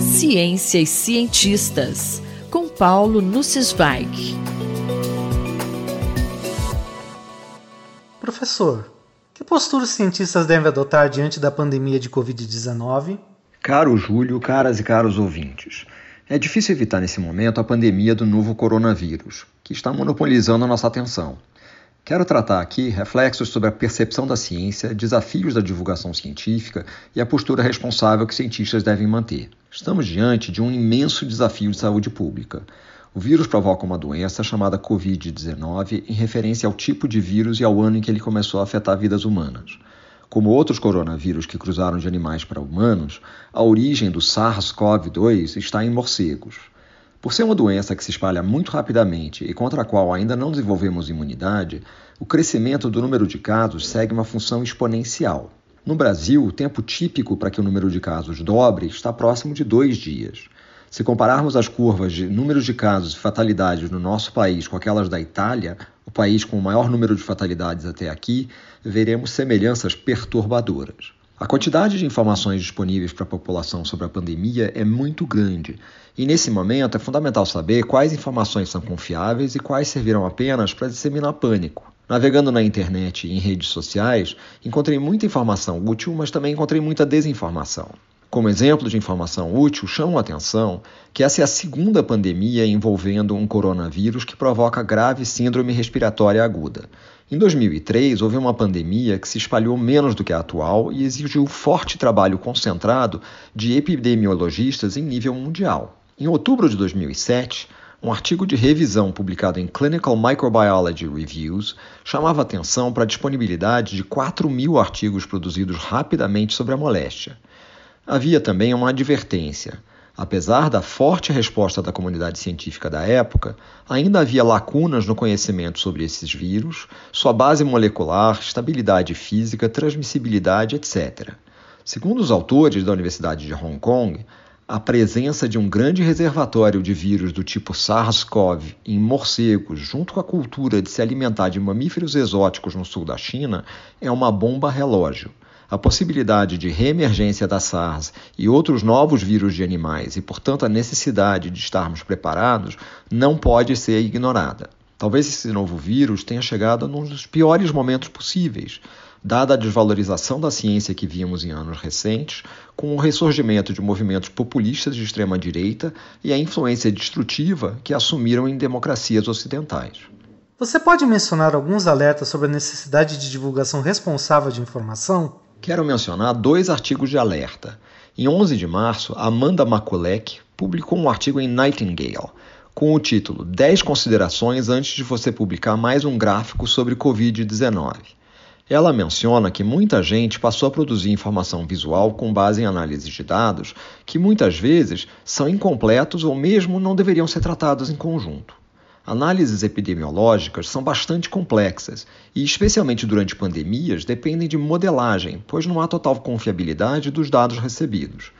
Ciência e cientistas, com Paulo Nussweig. Professor, que postura os cientistas devem adotar diante da pandemia de Covid-19? Caro Júlio, caras e caros ouvintes, é difícil evitar nesse momento a pandemia do novo coronavírus, que está monopolizando a nossa atenção. Quero tratar aqui reflexos sobre a percepção da ciência, desafios da divulgação científica e a postura responsável que cientistas devem manter. Estamos diante de um imenso desafio de saúde pública. O vírus provoca uma doença chamada Covid-19 em referência ao tipo de vírus e ao ano em que ele começou a afetar vidas humanas. Como outros coronavírus que cruzaram de animais para humanos, a origem do SARS-CoV-2 está em morcegos. Por ser uma doença que se espalha muito rapidamente e contra a qual ainda não desenvolvemos imunidade, o crescimento do número de casos segue uma função exponencial. No Brasil, o tempo típico para que o número de casos dobre está próximo de dois dias. Se compararmos as curvas de números de casos e fatalidades no nosso país com aquelas da Itália, o país com o maior número de fatalidades até aqui, veremos semelhanças perturbadoras. A quantidade de informações disponíveis para a população sobre a pandemia é muito grande, e nesse momento é fundamental saber quais informações são confiáveis e quais servirão apenas para disseminar pânico. Navegando na internet e em redes sociais, encontrei muita informação útil, mas também encontrei muita desinformação. Como exemplo de informação útil, chamo a atenção que essa é a segunda pandemia envolvendo um coronavírus que provoca grave síndrome respiratória aguda. Em 2003, houve uma pandemia que se espalhou menos do que a atual e exigiu forte trabalho concentrado de epidemiologistas em nível mundial. Em outubro de 2007, um artigo de revisão publicado em Clinical Microbiology Reviews chamava atenção para a disponibilidade de 4 mil artigos produzidos rapidamente sobre a moléstia. Havia também uma advertência. Apesar da forte resposta da comunidade científica da época, ainda havia lacunas no conhecimento sobre esses vírus, sua base molecular, estabilidade física, transmissibilidade, etc. Segundo os autores da Universidade de Hong Kong, a presença de um grande reservatório de vírus do tipo SARS-CoV em morcegos, junto com a cultura de se alimentar de mamíferos exóticos no sul da China, é uma bomba relógio a possibilidade de reemergência da SARS e outros novos vírus de animais e, portanto, a necessidade de estarmos preparados não pode ser ignorada. Talvez esse novo vírus tenha chegado num dos piores momentos possíveis, dada a desvalorização da ciência que vimos em anos recentes, com o ressurgimento de movimentos populistas de extrema-direita e a influência destrutiva que assumiram em democracias ocidentais. Você pode mencionar alguns alertas sobre a necessidade de divulgação responsável de informação? Quero mencionar dois artigos de alerta. Em 11 de março, Amanda Makulek publicou um artigo em Nightingale com o título 10 considerações antes de você publicar mais um gráfico sobre Covid-19. Ela menciona que muita gente passou a produzir informação visual com base em análises de dados que muitas vezes são incompletos ou mesmo não deveriam ser tratados em conjunto. Análises epidemiológicas são bastante complexas e, especialmente durante pandemias, dependem de modelagem, pois não há total confiabilidade dos dados recebidos.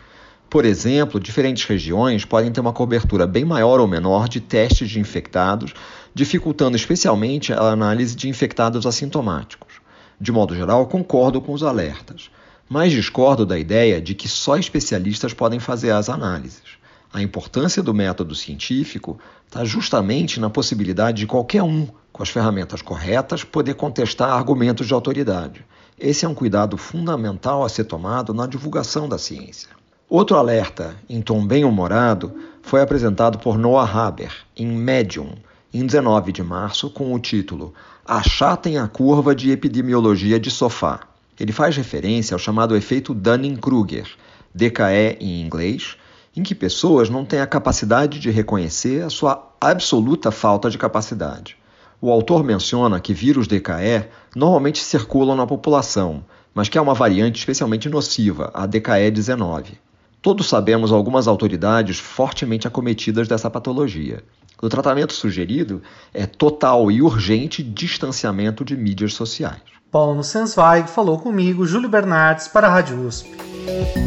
Por exemplo, diferentes regiões podem ter uma cobertura bem maior ou menor de testes de infectados, dificultando especialmente a análise de infectados assintomáticos. De modo geral, concordo com os alertas, mas discordo da ideia de que só especialistas podem fazer as análises. A importância do método científico está justamente na possibilidade de qualquer um, com as ferramentas corretas, poder contestar argumentos de autoridade. Esse é um cuidado fundamental a ser tomado na divulgação da ciência. Outro alerta, em tom bem-humorado, foi apresentado por Noah Haber, em Medium, em 19 de março, com o título Achatem a curva de epidemiologia de sofá. Ele faz referência ao chamado efeito Dunning-Kruger, DKE em inglês, em que pessoas não têm a capacidade de reconhecer a sua absoluta falta de capacidade. O autor menciona que vírus DKE normalmente circulam na população, mas que há uma variante especialmente nociva, a DKE-19. Todos sabemos algumas autoridades fortemente acometidas dessa patologia. O tratamento sugerido é total e urgente distanciamento de mídias sociais. Paulo Sensweig falou comigo, Júlio Bernardes, para a Rádio USP.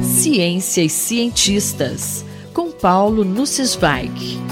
Ciência e cientistas, com Paulo Nussweig.